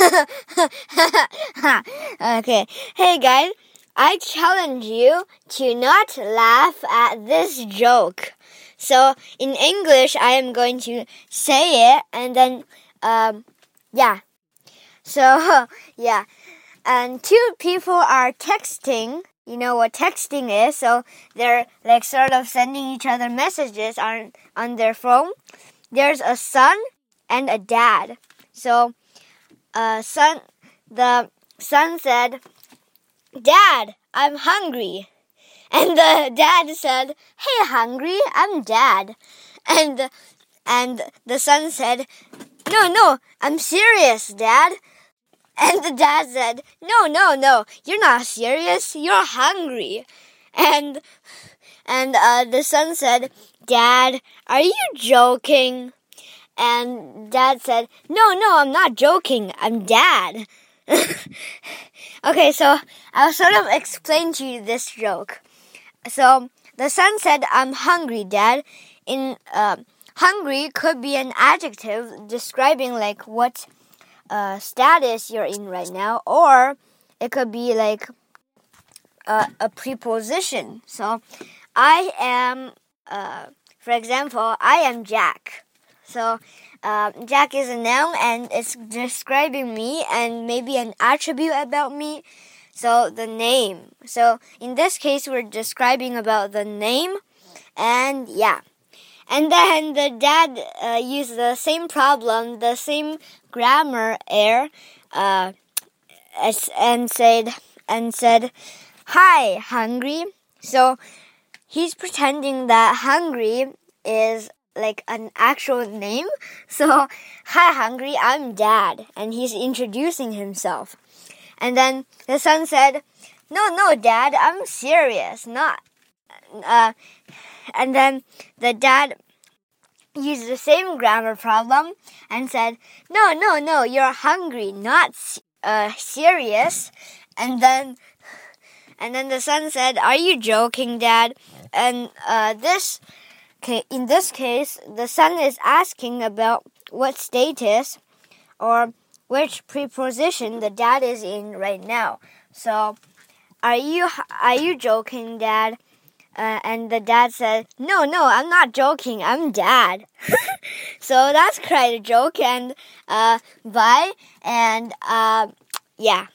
okay. Hey guys, I challenge you to not laugh at this joke. So in English, I am going to say it and then, um, yeah. So, yeah. And two people are texting. You know what texting is. So they're like sort of sending each other messages on, on their phone. There's a son and a dad. So, uh, son, the son said, Dad, I'm hungry. And the dad said, Hey, hungry, I'm dad. And, and the son said, No, no, I'm serious, dad. And the dad said, No, no, no, you're not serious, you're hungry. And, and, uh, the son said, Dad, are you joking? And dad said, No, no, I'm not joking. I'm dad. okay, so I'll sort of explain to you this joke. So the son said, I'm hungry, dad. In uh, hungry could be an adjective describing like what uh, status you're in right now, or it could be like a preposition. So I am, uh, for example, I am Jack. So uh, Jack is a noun and it's describing me and maybe an attribute about me. So the name. So in this case, we're describing about the name, and yeah. And then the dad uh, used the same problem, the same grammar error, uh, and said and said, "Hi, hungry." So he's pretending that hungry is like an actual name. So, hi, Hungry, I'm Dad. And he's introducing himself. And then the son said, No, no, Dad, I'm serious, not. Uh, and then the dad used the same grammar problem and said, No, no, no, you're hungry, not uh, serious. And then and then the son said, Are you joking, Dad? And uh, this Okay, in this case, the son is asking about what status or which preposition the dad is in right now. So, are you are you joking, Dad? Uh, and the dad said, "No, no, I'm not joking. I'm Dad." so that's quite a joke. And uh, bye. And uh, yeah.